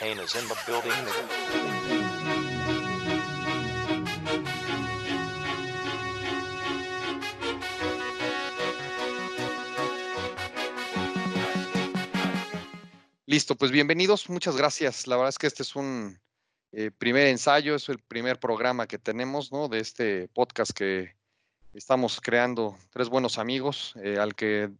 Is in the building. Listo, pues bienvenidos, muchas gracias. La verdad es que este es un eh, primer ensayo, es el primer programa que tenemos, ¿no? De este podcast que estamos creando tres buenos amigos, eh, al que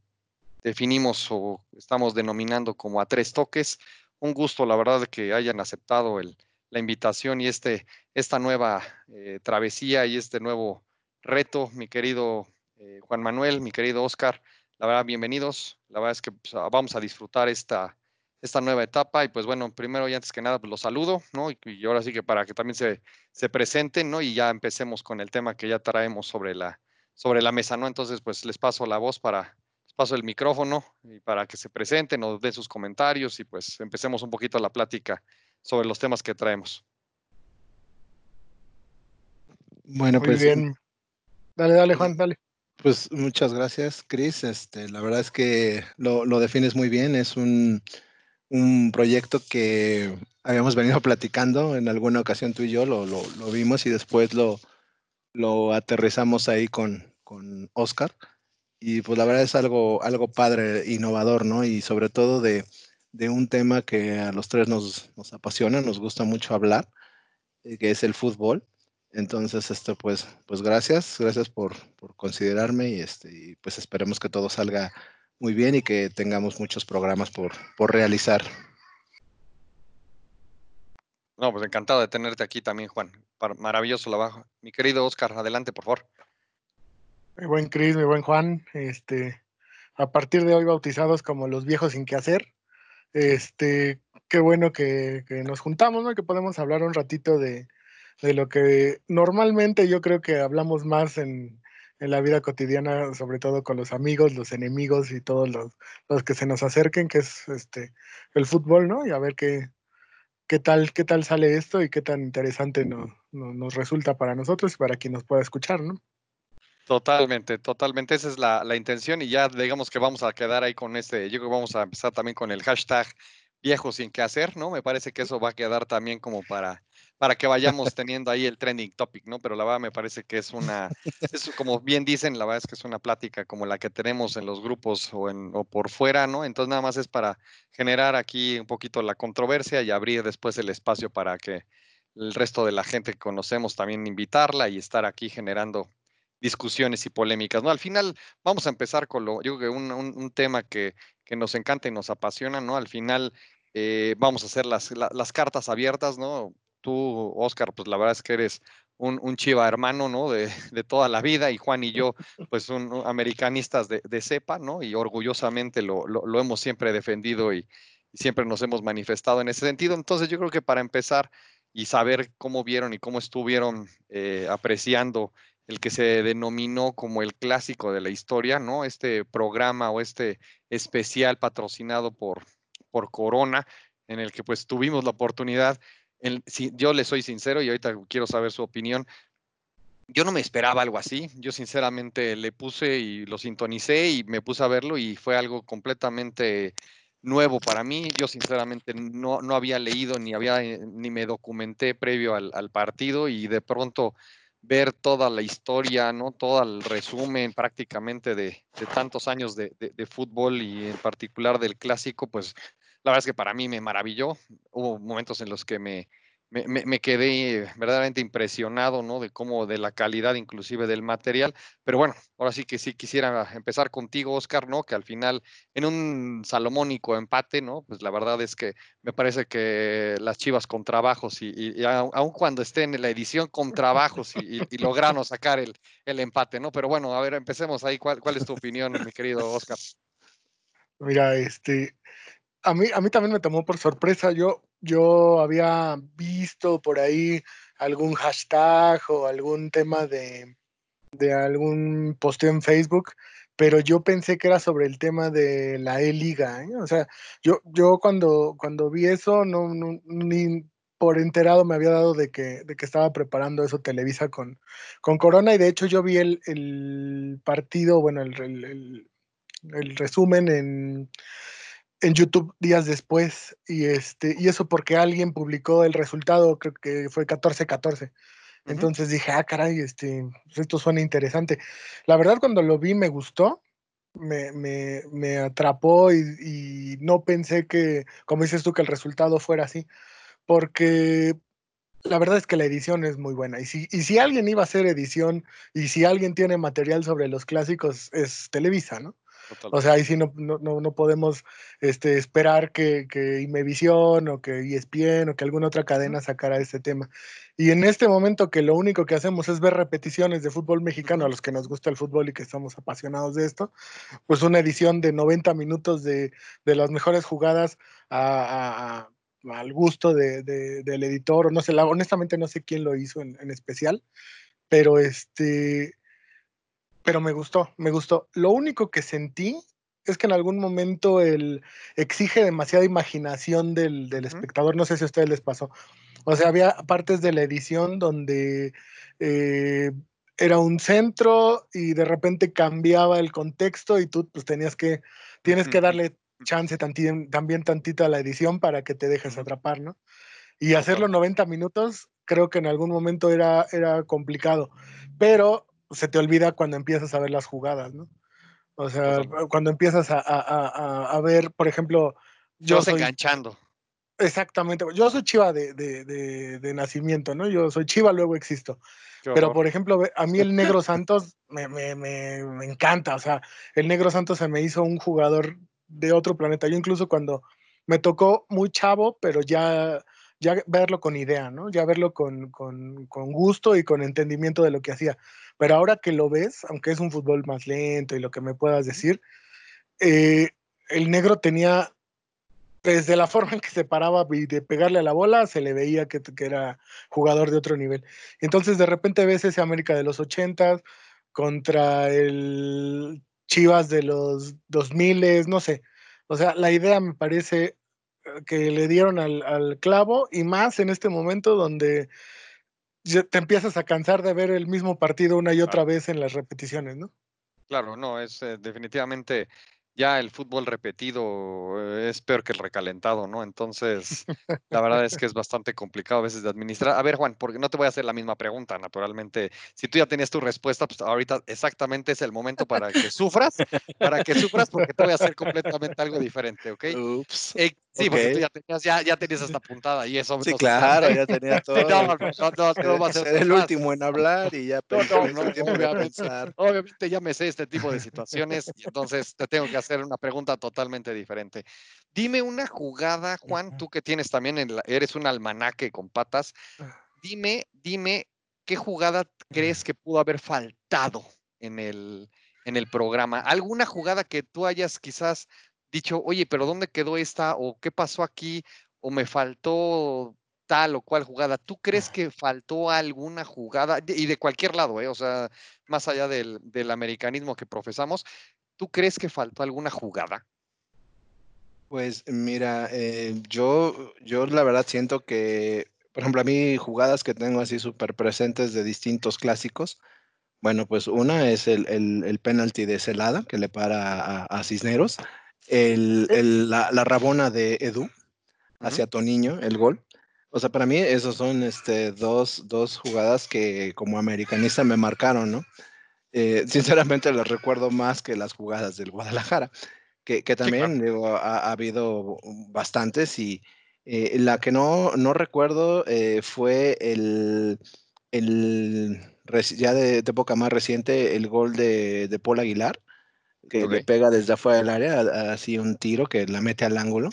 definimos o estamos denominando como a tres toques. Un gusto, la verdad, que hayan aceptado el, la invitación y este, esta nueva eh, travesía y este nuevo reto, mi querido eh, Juan Manuel, mi querido Oscar. La verdad, bienvenidos. La verdad es que pues, vamos a disfrutar esta, esta nueva etapa. Y pues bueno, primero y antes que nada, pues los saludo, ¿no? Y, ahora sí que para que también se, se presenten, ¿no? Y ya empecemos con el tema que ya traemos sobre la, sobre la mesa, ¿no? Entonces, pues les paso la voz para, paso el micrófono y para que se presenten, nos den sus comentarios y pues empecemos un poquito la plática sobre los temas que traemos. Bueno, Muy pues bien. Dale, dale, Juan, dale. Pues muchas gracias, Chris. Este, la verdad es que lo, lo defines muy bien. Es un, un, proyecto que habíamos venido platicando en alguna ocasión tú y yo, lo, lo, lo vimos y después lo, lo aterrizamos ahí con, con Oscar. Y pues la verdad es algo, algo padre, innovador, ¿no? Y sobre todo de, de un tema que a los tres nos, nos apasiona, nos gusta mucho hablar, eh, que es el fútbol. Entonces, esto, pues, pues gracias, gracias por, por considerarme y, este, y pues esperemos que todo salga muy bien y que tengamos muchos programas por, por realizar. No, pues encantado de tenerte aquí también, Juan. Maravilloso trabajo. Mi querido Oscar, adelante, por favor. Mi buen Cris, mi buen Juan, este, a partir de hoy bautizados como los viejos sin qué hacer. Este, qué bueno que, nos juntamos, ¿no? Que podemos hablar un ratito de, de lo que normalmente yo creo que hablamos más en, en, la vida cotidiana, sobre todo con los amigos, los enemigos y todos los, los que se nos acerquen, que es este el fútbol, ¿no? Y a ver qué, qué tal, qué tal sale esto y qué tan interesante no, no, nos resulta para nosotros y para quien nos pueda escuchar, ¿no? Totalmente, totalmente. Esa es la, la, intención y ya digamos que vamos a quedar ahí con este, yo creo que vamos a empezar también con el hashtag viejo sin qué hacer, ¿no? Me parece que eso va a quedar también como para, para que vayamos teniendo ahí el trending topic, ¿no? Pero la verdad me parece que es una, es como bien dicen, la verdad es que es una plática como la que tenemos en los grupos o, en, o por fuera, ¿no? Entonces nada más es para generar aquí un poquito la controversia y abrir después el espacio para que el resto de la gente que conocemos también invitarla y estar aquí generando discusiones y polémicas, ¿no? Al final vamos a empezar con lo, yo creo que un, un, tema que, que, nos encanta y nos apasiona, ¿no? Al final eh, vamos a hacer las, la, las cartas abiertas, ¿no? Tú, Oscar, pues la verdad es que eres un, chiva hermano, ¿no? De, de, toda la vida y Juan y yo, pues un americanistas de, de, cepa, ¿no? Y orgullosamente lo, lo, hemos siempre defendido y, y siempre nos hemos manifestado en ese sentido. Entonces yo creo que para empezar y saber cómo vieron y cómo estuvieron eh, apreciando el que se denominó como el clásico de la historia, ¿no? Este programa o este especial patrocinado por, por Corona, en el que pues tuvimos la oportunidad, yo le soy sincero y ahorita quiero saber su opinión, yo no me esperaba algo así, yo sinceramente le puse y lo sintonicé y me puse a verlo y fue algo completamente nuevo para mí. Yo sinceramente no, no había leído ni había ni me documenté previo al partido y de pronto ver toda la historia, ¿no? Todo el resumen prácticamente de, de tantos años de, de, de, fútbol y en particular del clásico, pues la verdad es que para mí me maravilló. Hubo momentos en los que me, me, me, me, quedé verdaderamente impresionado, ¿no? De cómo, de la calidad inclusive del material. Pero bueno, ahora sí que sí quisiera empezar contigo, Oscar, ¿no? Que al final, en un salomónico empate, ¿no? Pues la verdad es que me parece que las Chivas con trabajos y, y, y aun cuando estén en la edición con trabajos y, y lograron sacar el, el, empate, ¿no? Pero bueno, a ver, empecemos ahí. ¿Cuál, cuál es tu opinión, mi querido Oscar? Mira, este, a mí, a mí también me tomó por sorpresa. Yo, yo había visto por ahí algún hashtag o algún tema de, de algún posteo en Facebook, pero yo pensé que era sobre el tema de la E-Liga. ¿eh? O sea, yo, yo cuando, cuando vi eso, no, no, ni por enterado me había dado de que, de que estaba preparando eso Televisa con, con Corona y de hecho yo vi el, el partido, bueno, el, el, el resumen en en YouTube días después y este y eso porque alguien publicó el resultado, creo que fue 14-14. Entonces dije, ah, caray, este, pues esto suena interesante. La verdad, cuando lo vi me gustó, me, me, me atrapó y, y, no pensé que, como dices tú, que el resultado fuera así, porque la verdad es que la edición es muy buena. Y si, y si alguien iba a hacer edición y si alguien tiene material sobre los clásicos, es Televisa, ¿no? O sea, ahí sí no, no, no podemos este, esperar que, que Imevisión o que ESPN o que alguna otra cadena sacara este tema. Y en este momento que lo único que hacemos es ver repeticiones de fútbol mexicano a los que nos gusta el fútbol y que estamos apasionados de esto, pues una edición de 90 minutos de, de las mejores jugadas a, a, al gusto de, de, del editor, o no sé, la, honestamente no sé quién lo hizo en, en especial, pero este pero me gustó, me gustó. Lo único que sentí es que en algún momento el exige demasiada imaginación del, del espectador. No sé si a ustedes les pasó. O sea, había partes de la edición donde eh, era un centro y de repente cambiaba el contexto y tú pues tenías que, tienes que darle chance también tantito a la edición para que te dejes atrapar, ¿no? Y hacerlo 90 minutos creo que en algún momento era, era complicado, pero se te olvida cuando empiezas a ver las jugadas, ¿no? O sea, cuando empiezas a, a, a, ver, por ejemplo... Yo soy, enganchando. Exactamente. Yo soy chiva de, de, de, de, nacimiento, ¿no? Yo soy chiva, luego existo. Pero, por ejemplo, a mí el Negro Santos me, me, me, me, encanta. O sea, el Negro Santos se me hizo un jugador de otro planeta. Yo incluso cuando me tocó muy chavo, pero ya ya verlo con idea, ¿no? Ya verlo con, con, con, gusto y con entendimiento de lo que hacía. Pero ahora que lo ves, aunque es un fútbol más lento y lo que me puedas decir, eh, el negro tenía, desde la forma en que se paraba y de pegarle a la bola, se le veía que, que era jugador de otro nivel. Entonces de repente ves ese América de los 80 contra el Chivas de los 2000, no sé. O sea, la idea me parece que le dieron al, al, clavo y más en este momento donde te empiezas a cansar de ver el mismo partido una y otra vez en las repeticiones, ¿no? Claro, no, es eh, definitivamente ya el fútbol repetido eh, es peor que el recalentado, ¿no? Entonces, la verdad es que es bastante complicado a veces de administrar. A ver, Juan, porque no te voy a hacer la misma pregunta, naturalmente. Si tú ya tenías tu respuesta, pues ahorita exactamente es el momento para que sufras, para que sufras, porque te voy a hacer completamente algo diferente, ¿ok? Ups. Eh, sí, okay. porque tú ya tenías, ya, ya tenías esta puntada y eso. Sí, claro, ya tenía todo. no, no, no, no, va a ser, el último en hablar y ya no, no, no, obviamente, obviamente ya me sé este tipo de situaciones y entonces te tengo que hacer hacer una pregunta totalmente diferente. Dime una jugada, Juan, tú que tienes también, el, eres un almanaque con patas. Ah. Dime, dime, ¿qué jugada crees que pudo haber faltado en el, en el programa? ¿Alguna jugada que tú hayas quizás dicho, oye, pero ¿dónde quedó esta? ¿O qué pasó aquí? ¿O me faltó tal o cual jugada. ¿Tú crees que faltó alguna jugada? Y de cualquier lado, ¿eh? o sea, más allá del, del, americanismo que profesamos, ¿Tú crees que faltó alguna jugada? Pues mira, eh, yo, yo la verdad siento que, por ejemplo, a mí jugadas que tengo así súper presentes de distintos clásicos, bueno, pues una es el, el, el penalti de Celada que le para a, a Cisneros, el, el, la, la, rabona de Edu hacia uh -huh. Toniño, el gol. O sea, para mí esos son este, dos, dos jugadas que como americanista me marcaron, ¿no? Eh, sinceramente las recuerdo más que las jugadas del Guadalajara, que, que también sí, claro. digo, ha, ha, habido bastantes y eh, la que no, no recuerdo eh, fue el, el ya de, de, época más reciente, el gol de, de Paul Aguilar, que okay. le pega desde afuera del área, así un tiro que la mete al ángulo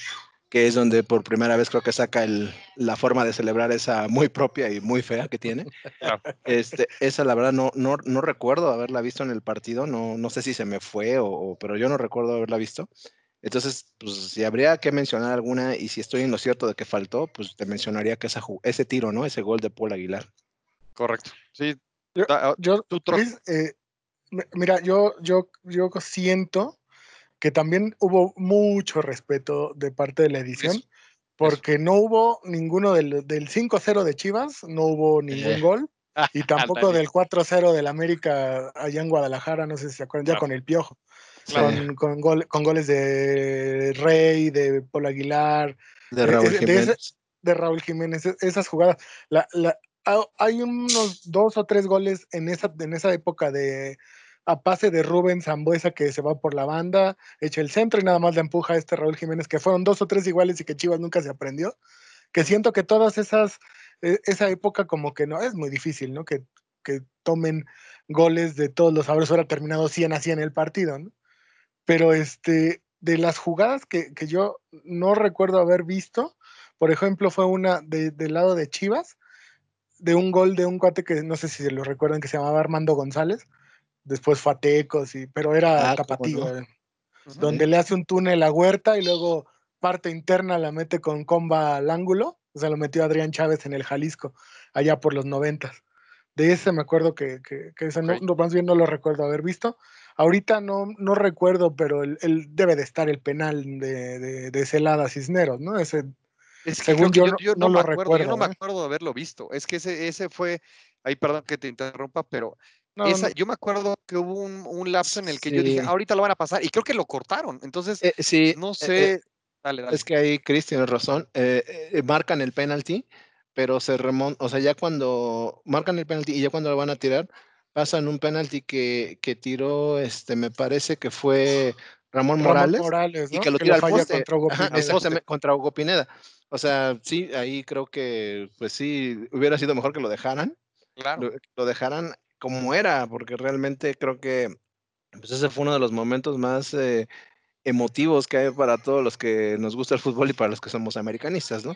que es donde por primera vez creo que saca el, la forma de celebrar esa muy propia y muy fea que tiene. Este, esa la verdad no, no, no recuerdo haberla visto en el partido, no, no sé si se me fue, o, o, pero yo no recuerdo haberla visto. Entonces, pues si habría que mencionar alguna y si estoy en lo cierto de que faltó, pues te mencionaría que esa, ese tiro, ¿no? Ese gol de Paul Aguilar. Correcto. Sí. Yo, yo Chris, eh, mira, yo, yo, yo siento que también hubo mucho respeto de parte de la edición, eso, porque eso. no hubo ninguno del, del 5-0 de Chivas, no hubo ningún eh. gol, y tampoco del 4-0 del América allá en Guadalajara, no sé si se acuerdan, claro. ya con el piojo. con, con, goles de Rey, de Paul Aguilar, de Raúl Jiménez. De, Raúl Jiménez, esas jugadas. La, la, hay unos dos o tres goles en esa, en esa época de a pase de Rubén Zambuesa que se va por la banda, echa el centro y nada más le empuja a este Raúl Jiménez, que fueron dos o tres iguales y que Chivas nunca se aprendió. Que siento que todas esas, e, esa época como que no, es muy difícil, ¿no? Que, que tomen goles de todos los sabores, ahora terminado 100 a 100 el partido, ¿no? Pero este, de las jugadas que, que yo no recuerdo haber visto, por ejemplo, fue una de, del lado de Chivas, de un gol de un cuate que no sé si se lo recuerdan, que se llamaba Armando González, después Fatecos, y, pero era ah, tapatío, eh, donde le hace un túnel a Huerta y luego parte interna la mete con comba al ángulo, o sea, lo metió Adrián Chávez en el Jalisco, allá por los noventas. De ese me acuerdo que, que, ese no, más bien no lo recuerdo haber visto. Ahorita no, no recuerdo, pero él, debe de estar el penal de, de, de Celada Cisneros, ¿no? Ese, según yo, no, lo recuerdo. Yo no me ¿eh? acuerdo de haberlo visto. Es que ese, ese fue, ahí perdón que te interrumpa, pero yo me acuerdo que hubo un, lapso en el que yo dije, ahorita lo van a pasar, y creo que lo cortaron. Entonces, eh, sí, no eh, sé. Eh, es que ahí Chris tiene razón. marcan el penalti, pero se remonta, o sea, ya cuando marcan el penalti y ya cuando lo van a tirar, pasan un penalti que, que tiró, este, me parece que fue Ramón, Morales, y que lo tira al poste. Contra Hugo, contra Hugo Pineda. O sea, sí, ahí creo que, pues sí, hubiera sido mejor que lo dejaran. Claro. lo dejaran como era, porque realmente creo que pues ese fue uno de los momentos más eh, emotivos que hay para todos los que nos gusta el fútbol y para los que somos americanistas, ¿no?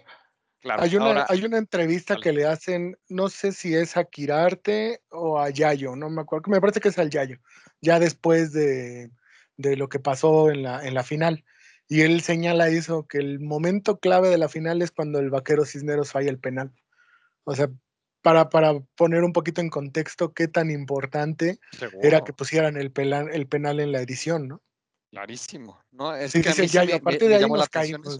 Claro. Hay una, hay una entrevista que le hacen, no sé si es a Kirarte o a Yayo, no me acuerdo, me parece que es al Yayo, ya después de, de lo que pasó en la, en la final. Y él señala eso, que el momento clave de la final es cuando el vaquero Cisneros falla el penal. O sea, para, para poner un poquito en contexto qué tan importante era que pusieran el, el penal en la edición, ¿no? Clarísimo, ¿no? Es que ya, a partir de ahí nos caímos.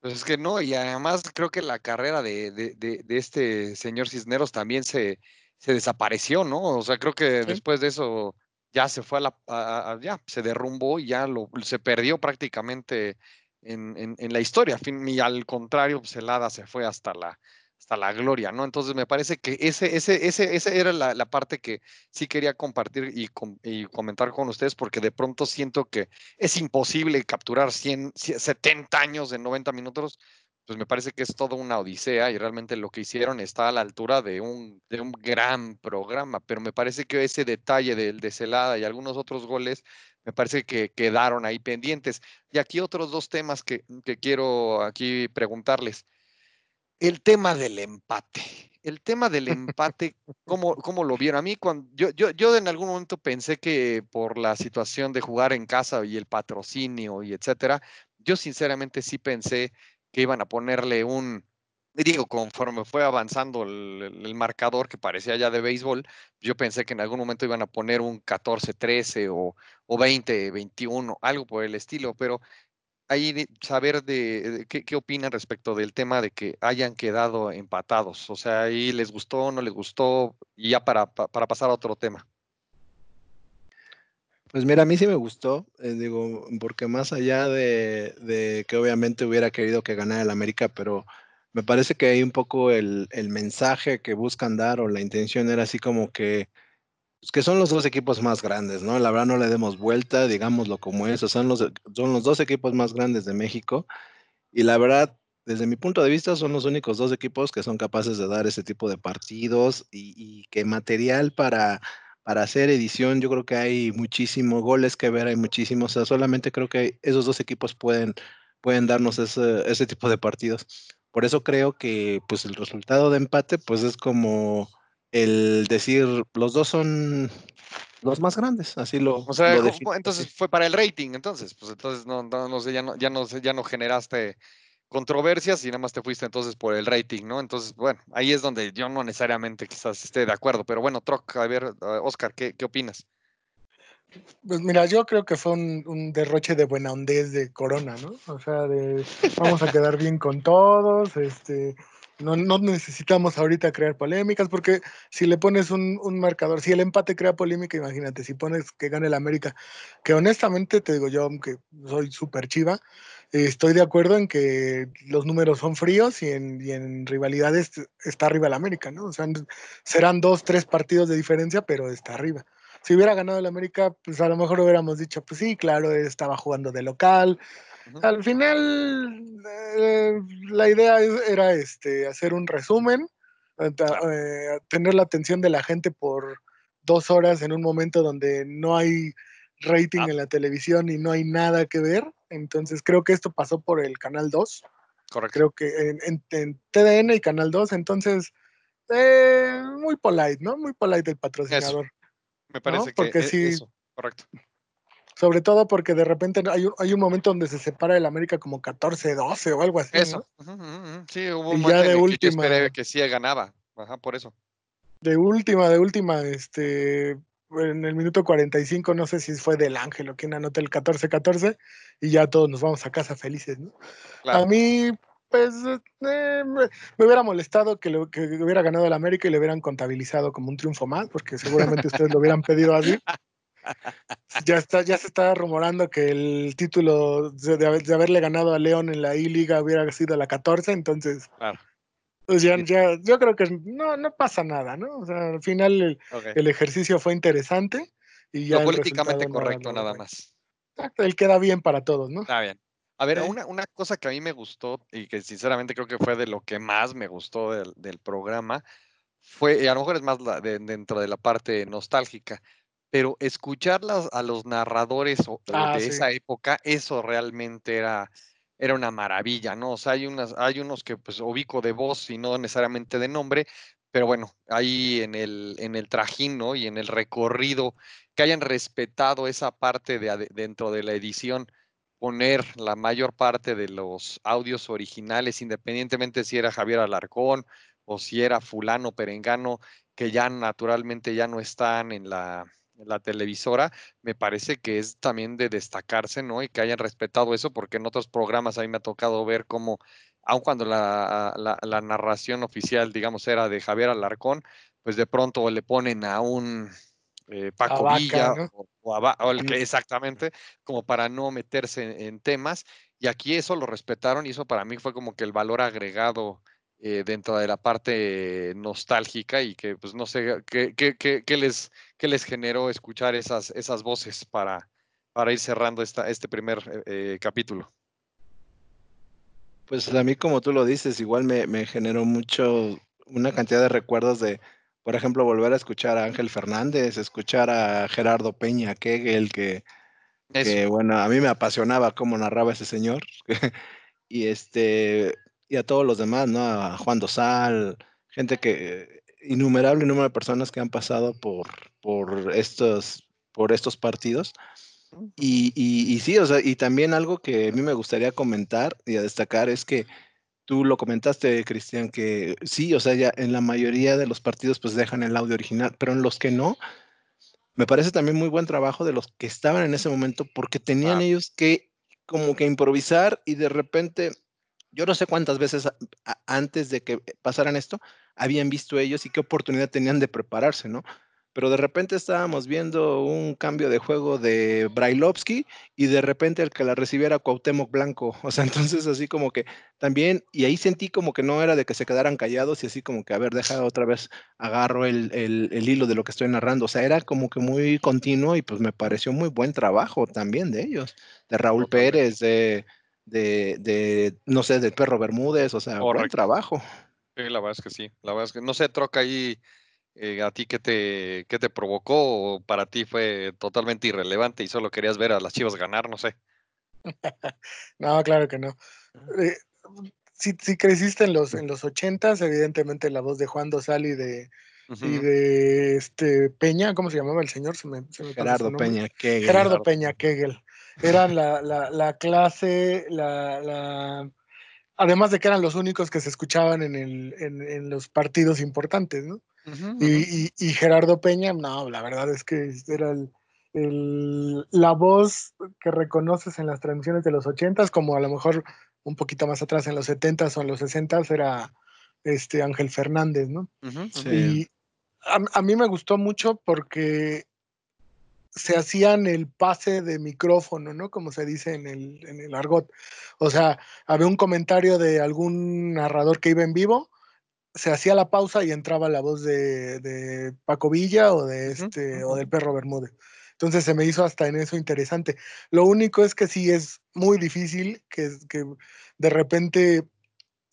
Pues es que no, y además creo que la carrera de, de, de, este señor Cisneros también se, se, desapareció, ¿no? O sea, creo que después de eso ya se fue a la, ya se derrumbó y ya lo, se perdió prácticamente en, en, en la historia. Y al contrario, Celada se fue hasta la, hasta la gloria, ¿no? Entonces me parece que ese, ese, ese, esa era la, parte que sí quería compartir y, comentar con ustedes, porque de pronto siento que es imposible capturar 100, 70 años en 90 minutos, pues me parece que es toda una odisea y realmente lo que hicieron está a la altura de un, de un gran programa, pero me parece que ese detalle del de Celada y algunos otros goles, me parece que quedaron ahí pendientes. Y aquí otros dos temas que, que quiero aquí preguntarles el tema del empate. El tema del empate, ¿cómo, cómo lo vieron? A mí, cuando yo, yo, yo en algún momento pensé que por la situación de jugar en casa y el patrocinio y etcétera, yo sinceramente sí pensé que iban a ponerle un, digo, conforme fue avanzando el, marcador que parecía ya de béisbol, yo pensé que en algún momento iban a poner un 14-13 o, o 20-21, algo por el estilo, pero ahí saber de, qué, qué, opinan respecto del tema de que hayan quedado empatados. O sea, ahí les gustó, no les gustó, y ya para, para pasar a otro tema. Pues mira, a mí sí me gustó, eh, digo, porque más allá de, de, que obviamente hubiera querido que ganara el América, pero me parece que hay un poco el, el mensaje que buscan dar o la intención era así como que pues, que son los dos equipos más grandes, ¿no? La verdad no le demos vuelta, digámoslo como es, son los, son los dos equipos más grandes de México y la verdad, desde mi punto de vista, son los únicos dos equipos que son capaces de dar ese tipo de partidos y, que material para, para hacer edición, yo creo que hay muchísimos goles que ver, hay muchísimos, o sea, solamente creo que esos dos equipos pueden, pueden darnos ese, ese tipo de partidos. Por eso creo que pues el resultado de empate pues es como el decir los dos son los más grandes, así lo. O sea, entonces fue para el rating, entonces, pues entonces no, no, sé, ya no, ya no ya no generaste controversias y nada más te fuiste entonces por el rating, ¿no? Entonces, bueno, ahí es donde yo no necesariamente quizás esté de acuerdo, pero bueno, Troc, a ver, Oscar, ¿qué, qué opinas? Pues mira, yo creo que fue un, un, derroche de buena hondez de Corona, ¿no? O sea, de vamos a quedar bien con todos, este, No, no necesitamos ahorita crear polémicas porque si le pones un, un, marcador, si el empate crea polémica, imagínate, si pones que gane el América, que honestamente te digo yo, aunque soy súper chiva, estoy de acuerdo en que los números son fríos y en, y en rivalidades está arriba el América, ¿no? O sea, serán dos, tres partidos de diferencia, pero está arriba si hubiera ganado el América, pues a lo mejor hubiéramos dicho, pues sí, claro, estaba jugando de local, al final, eh, la idea era este, hacer un resumen, eh, eh, tener la atención de la gente por dos horas en un momento donde no hay rating ah. en la televisión y no hay nada que ver. Entonces creo que esto pasó por el Canal 2. Correcto. Creo que en, TDN y Canal 2, entonces muy polite, ¿no? Muy polite el patrocinador. Me parece que Porque sí, eso, correcto. Sobre todo porque de repente hay, hay un momento donde se separa el América como 14-12 o algo así. Eso. Sí, hubo un momento de última, que que sí ganaba. Ajá, por eso. De última, de última, este, en el minuto 45, no sé si fue del Ángel o quien anota el 14-14, y ya todos nos vamos a casa felices, ¿no? A mí, pues, eh, me, hubiera molestado que, lo, que hubiera ganado el América y le hubieran contabilizado como un triunfo más, porque seguramente ustedes lo hubieran pedido así. ya está, ya se está rumorando que el título de, haberle ganado a León en la I-Liga hubiera sido la 14, entonces. Pues ya, yo creo que no, no pasa nada, ¿no? O sea, al final el, ejercicio fue interesante y ya. políticamente correcto, nada, más. Él queda bien para todos, ¿no? Está bien. A ver, una, una, cosa que a mí me gustó y que sinceramente creo que fue de lo que más me gustó del, programa fue, y a lo mejor es más dentro de la parte nostálgica, pero escuchar a los narradores ah, de esa época, eso realmente era, era una maravilla, ¿no? O sea, hay, unas, hay unos que pues ubico de voz y no necesariamente de nombre, pero bueno, ahí en el, en el trajín, ¿no? Y en el recorrido, que hayan respetado esa parte de, dentro de la edición, poner la mayor parte de los audios originales, independientemente si era Javier Alarcón o si era fulano, perengano, que ya naturalmente ya no están en la, la televisora, me parece que es también de destacarse, ¿no? Y que hayan respetado eso, porque en otros programas a mí me ha tocado ver cómo, aun cuando la, la, narración oficial, digamos, era de Javier Alarcón, pues de pronto le ponen a un eh, Paco Villa o, a, exactamente, como para no meterse en temas. Y aquí eso lo respetaron y eso para mí fue como que el valor agregado eh, dentro de la parte nostálgica y que pues no sé qué, qué, qué, les, qué les generó escuchar esas, esas voces para, para ir cerrando esta, este primer eh, eh, capítulo. Pues a mí como tú lo dices, igual me, me, generó mucho, una cantidad de recuerdos de, por ejemplo, volver a escuchar a Ángel Fernández, escuchar a Gerardo Peña Kegel, que, que bueno, a mí me apasionaba cómo narraba ese señor. y este, y a todos los demás, ¿no? A Juan Dosal, gente que, innumerable número de personas que han pasado por, por, estos, por estos partidos. Y, y, sí, o sea, y también algo que a mí me gustaría comentar y a destacar es que tú lo comentaste, Cristian, que sí, o sea, ya en la mayoría de los partidos pues dejan el audio original, pero en los que no, me parece también muy buen trabajo de los que estaban en ese momento porque tenían ellos que como que improvisar y de repente yo no sé cuántas veces antes de que pasaran esto habían visto ellos y qué oportunidad tenían de prepararse, ¿no? Pero de repente estábamos viendo un cambio de juego de Brailovsky y de repente el que la recibiera Cuauhtémoc Blanco. O sea, entonces así como que también, y ahí sentí como que no era de que se quedaran callados y así como que, a ver, deja otra vez, agarro el, el hilo de lo que estoy narrando. O sea, era como que muy continuo y pues me pareció muy buen trabajo también de ellos, de Raúl Pérez, de de, de, no sé, del perro Bermúdez, o sea, buen trabajo. Sí, la verdad es que sí, la verdad es que no sé, troca ahí eh, a ti qué te, qué te provocó o para ti fue totalmente irrelevante y solo querías ver a las chivas ganar, no sé. no, claro que no. Eh, si, si, creciste en los, en los ochentas, evidentemente la voz de Juan Dosal y de, y de este Peña, ¿cómo se llamaba el señor? Gerardo Peña Kegel. Gerardo Peña Kegel eran la, la, la clase, la, la, además de que eran los únicos que se escuchaban en, el, en, en los partidos importantes, ¿no? y, y, Gerardo Peña, no, la verdad es que era el, el, la voz que reconoces en las transmisiones de los ochentas, como a lo mejor un poquito más atrás en los setentas o en los sesentas, era este Ángel Fernández, ¿no? Y a, mí me gustó mucho porque se hacían el pase de micrófono, ¿no? Como se dice en el, en el argot. O sea, había un comentario de algún narrador que iba en vivo, se hacía la pausa y entraba la voz de, Paco Villa o de este, o del perro Bermúdez. Entonces se me hizo hasta en eso interesante. Lo único es que sí es muy difícil que, que de repente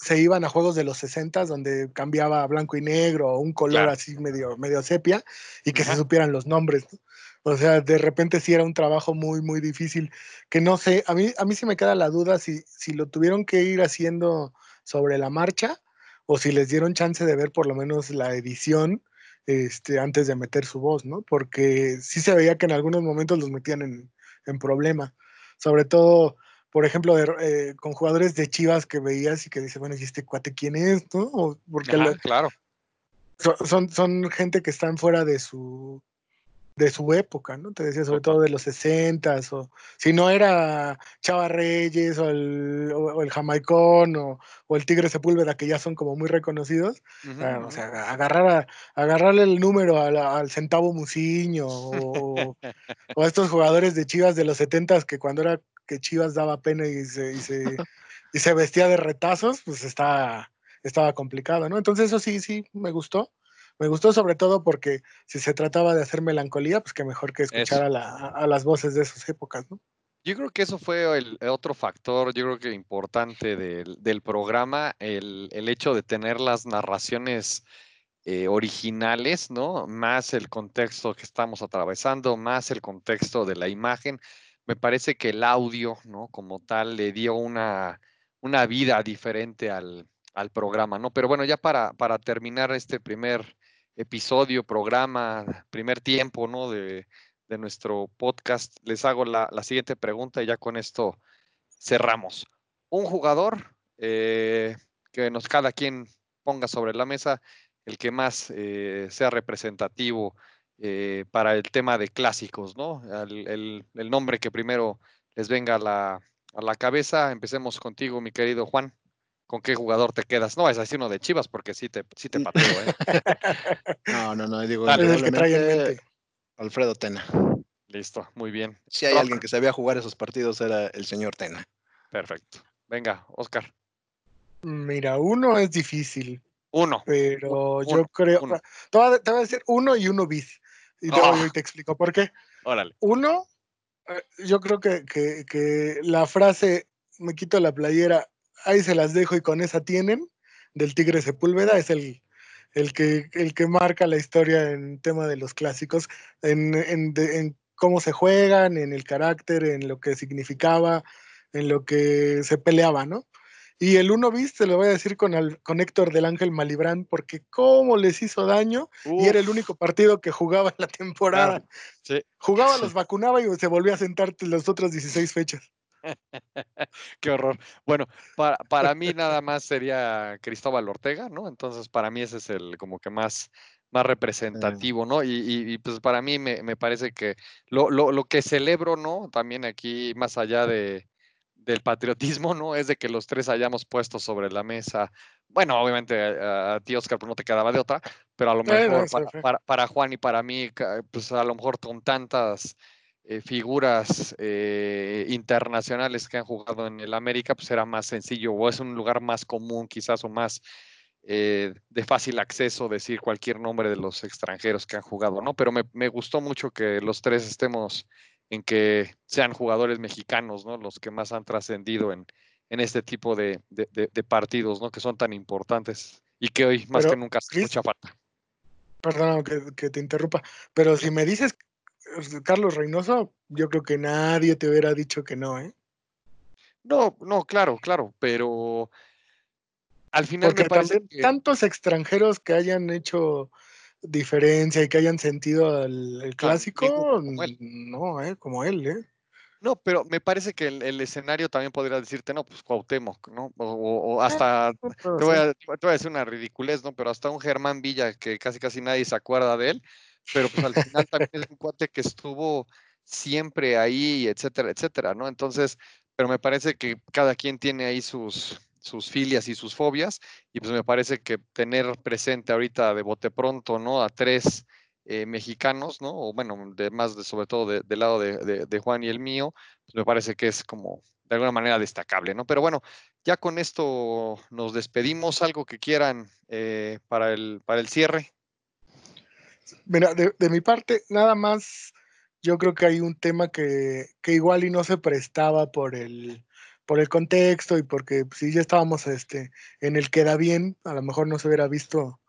se iban a juegos de los 60 donde cambiaba a blanco y negro o un color así medio, medio sepia y que se supieran los nombres. O sea, de repente sí era un trabajo muy, muy difícil, que no sé, a mí, a mí sí me queda la duda si, si lo tuvieron que ir haciendo sobre la marcha o si les dieron chance de ver por lo menos la edición este, antes de meter su voz, ¿no? Porque sí se veía que en algunos momentos los metían en, en problema. Sobre todo, por ejemplo, eh, con jugadores de Chivas que veías y que dices, bueno, ¿y este cuate quién es? ¿no? Porque claro. son, son gente que están fuera de su de su época, ¿no? Te decía sobre todo de los 60 o si no era Chava Reyes o el, o, el Jamaicón o, el Tigre Sepúlveda, que ya son como muy reconocidos, ah, o sea, agarrar agarrarle el número al centavo Musiño o, a estos jugadores de Chivas de los 70 que cuando era que Chivas daba pena y se, y se, y se vestía de retazos, pues está, estaba complicado, ¿no? Entonces eso sí, sí, me gustó. Me gustó sobre todo porque si se trataba de hacer melancolía, pues que mejor que escuchar a, las voces de esas épocas, ¿no? Yo creo que eso fue el otro factor, yo creo que importante del, programa, el, hecho de tener las narraciones eh, originales, ¿no? Más el contexto que estamos atravesando, más el contexto de la imagen. Me parece que el audio, ¿no? Como tal, le dio una, una vida diferente al, al programa, ¿no? Pero bueno, ya para, para terminar este primer episodio, programa, primer tiempo, ¿no? De, nuestro podcast, les hago la, siguiente pregunta y ya con esto cerramos. Un jugador eh, que nos cada quien ponga sobre la mesa el que más eh, sea representativo eh, para el tema de clásicos, ¿no? El, nombre que primero les venga a la, a la cabeza. Empecemos contigo, mi querido Juan con qué jugador te quedas. No, es así uno de Chivas, porque sí te, sí te mm. pateo, ¿eh? no, no, no, digo, el que trae Alfredo Tena. Listo, muy bien. Si hay alguien que sabía jugar esos partidos era el señor Tena. Perfecto. Venga, Oscar. Mira, uno es difícil. Uno. Pero yo creo. Te, voy a, decir uno y uno bis. Y yo ah. te explico por qué. Órale. Uno, eh, yo creo que, que, que la frase me quito la playera ahí se las dejo y con esa tienen, del Tigre Sepúlveda, es el, el, que, el que marca la historia en tema de los clásicos, en, en, cómo se juegan, en el carácter, en lo que significaba, en lo que se peleaba, ¿no? Y el uno bis se lo voy a decir con, con Héctor del Ángel Malibrán, porque cómo les hizo daño y era el único partido que jugaba en la temporada. Jugaba, los vacunaba y se volvía a sentar las otras 16 fechas. Qué horror. Bueno, para, para mí nada más sería Cristóbal Ortega, ¿no? Entonces, para mí ese es el como que más, más representativo, ¿no? Y, pues para mí me, parece que lo, lo, lo, que celebro, ¿no? También aquí, más allá de, del patriotismo, ¿no? Es de que los tres hayamos puesto sobre la mesa. Bueno, obviamente a, ti, Oscar, pues no te quedaba de otra, pero a lo mejor para, para, Juan y para mí, pues a lo mejor con tantas eh, figuras eh, internacionales que han jugado en el América, pues era más sencillo o es un lugar más común quizás o más eh, de fácil acceso decir cualquier nombre de los extranjeros que han jugado, ¿no? Pero me, gustó mucho que los tres estemos en que sean jugadores mexicanos, ¿no? Los que más han trascendido en, en este tipo de, partidos, ¿no? Que son tan importantes y que hoy más que nunca hace mucha falta. Perdón que, que, te interrumpa, pero si me dices Carlos Reynoso, yo creo que nadie te hubiera dicho que no, ¿eh? No, no, claro, claro, pero al final me parece tantos extranjeros que hayan hecho diferencia y que hayan sentido el, clásico, no, ¿eh? Como él, ¿eh? No, pero me parece que el, escenario también podría decirte, no, pues Cuauhtémoc, ¿no? O, ah, hasta, te voy, a, te voy, a, decir una ridiculez, ¿no? Pero hasta un Germán Villa que casi casi nadie se acuerda de él, pero pues al final también es un cuate que estuvo siempre ahí, etcétera, etcétera, ¿no? Entonces, pero me parece que cada quien tiene ahí sus, sus filias y sus fobias. Y pues me parece que tener presente ahorita de bote pronto, ¿no? A tres eh, mexicanos, ¿no? O bueno, de más de, sobre todo del lado de, Juan y el mío, pues me parece que es como de alguna manera destacable, ¿no? Pero bueno, ya con esto nos despedimos. Algo que quieran eh, para, el, para el cierre. Mira, de, de, mi parte, nada más, yo creo que hay un tema que, que igual y no se prestaba por el, por el contexto y porque pues, si ya estábamos este, en el queda bien, a lo mejor no se hubiera visto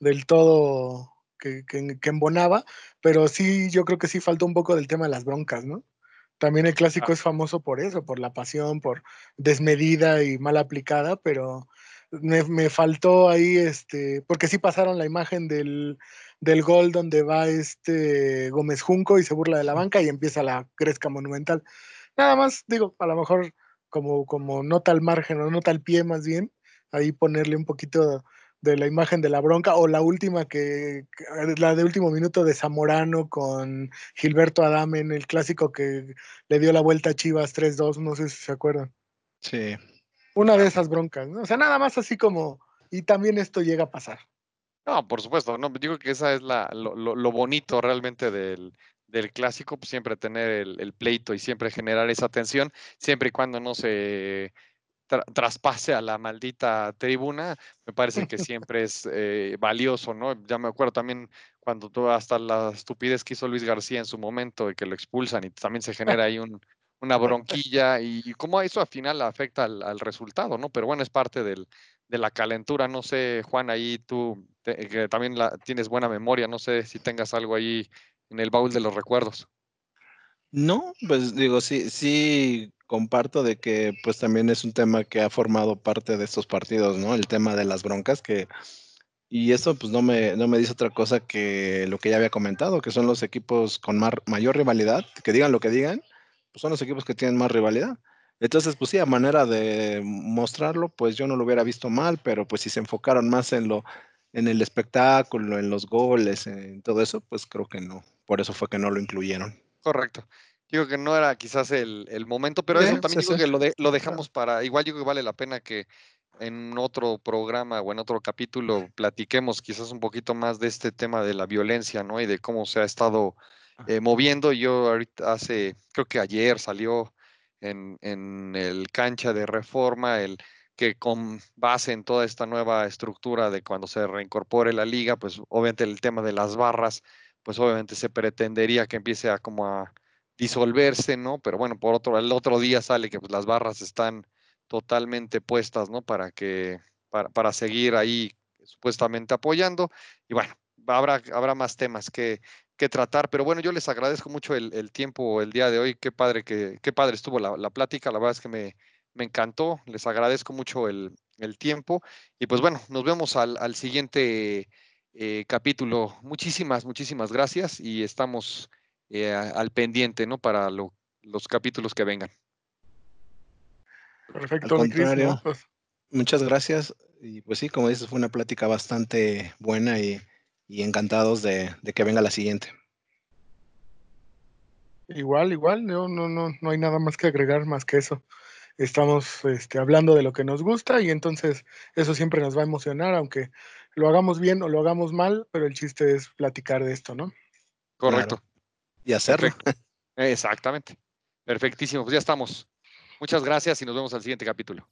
del todo que, embonaba, pero sí, yo creo que sí faltó un poco del tema de las broncas, ¿no? También el clásico es famoso por eso, por la pasión, por desmedida y mal aplicada, pero me, faltó ahí, este, porque sí pasaron la imagen del, del, gol donde va este Gómez Junco y se burla de la banca y empieza la gresca monumental. Nada más, digo, a lo mejor como, como nota al margen o nota al pie más bien, ahí ponerle un poquito de la imagen de la bronca, o la última que, la de último minuto de Zamorano con Gilberto Adame en el clásico que le dio la vuelta a Chivas 3-2, no sé si se acuerdan. Sí. Una de esas broncas, ¿no? O sea, nada más así como, y también esto llega a pasar. No, por supuesto, no, digo que esa es la, lo, lo, bonito realmente del, del clásico, pues siempre tener el, el, pleito y siempre generar esa tensión, siempre y cuando no se traspase a la maldita tribuna, me parece que siempre es eh, valioso, ¿no? Ya me acuerdo también cuando tú, hasta la estupidez que hizo Luis García en su momento, de que lo expulsan y también se genera ahí un, una bronquilla y, cómo eso al final afecta al, resultado, ¿no? Pero bueno, es parte del, de la calentura, no sé, Juan, ahí tú que también la, tienes buena memoria, no sé si tengas algo ahí en el baúl de los recuerdos. No, pues digo, sí, sí comparto de que pues también es un tema que ha formado parte de estos partidos, ¿no? El tema de las broncas que y eso pues no me, no me dice otra cosa que lo que ya había comentado, que son los equipos con mayor rivalidad, que digan lo que digan, pues son los equipos que tienen más rivalidad. Entonces, pues sí, a manera de mostrarlo, pues yo no lo hubiera visto mal, pero pues si se enfocaron más en lo, en el espectáculo, en los goles, en todo eso, pues creo que no. Por eso fue que no lo incluyeron. Correcto. Digo que no era quizás el, momento, pero eso también digo que lo, lo dejamos para, igual digo que vale la pena que en otro programa o en otro capítulo platiquemos quizás un poquito más de este tema de la violencia, ¿no? Y de cómo se ha estado eh, moviendo. Yo ahorita hace, creo que ayer salió en, en el cancha de reforma el que con base en toda esta nueva estructura de cuando se reincorpore la liga, pues obviamente el tema de las barras, pues obviamente se pretendería que empiece a como a disolverse, ¿no? Pero bueno, por otro, el otro día sale que pues, las barras están totalmente puestas, ¿no? Para que, para, para seguir ahí supuestamente apoyando. Y bueno, habrá, habrá más temas que, que tratar, pero bueno, yo les agradezco mucho el, el, tiempo el día de hoy. Qué padre que, qué padre estuvo la, la plática. La verdad es que me, me encantó. Les agradezco mucho el, el, tiempo. Y pues bueno, nos vemos al, al siguiente eh, capítulo. Muchísimas, muchísimas gracias y estamos eh, al pendiente, ¿no? Para los capítulos que vengan. Perfecto, pues Muchas gracias. Y pues sí, como dices, fue una plática bastante buena y, encantados de, que venga la siguiente. Igual, igual, no, no, no, no hay nada más que agregar más que eso. Estamos este, hablando de lo que nos gusta y entonces eso siempre nos va a emocionar, aunque lo hagamos bien o lo hagamos mal, pero el chiste es platicar de esto, ¿no? Correcto y hacerlo. Exactamente. Perfectísimo. Pues ya estamos. Muchas gracias y nos vemos al siguiente capítulo.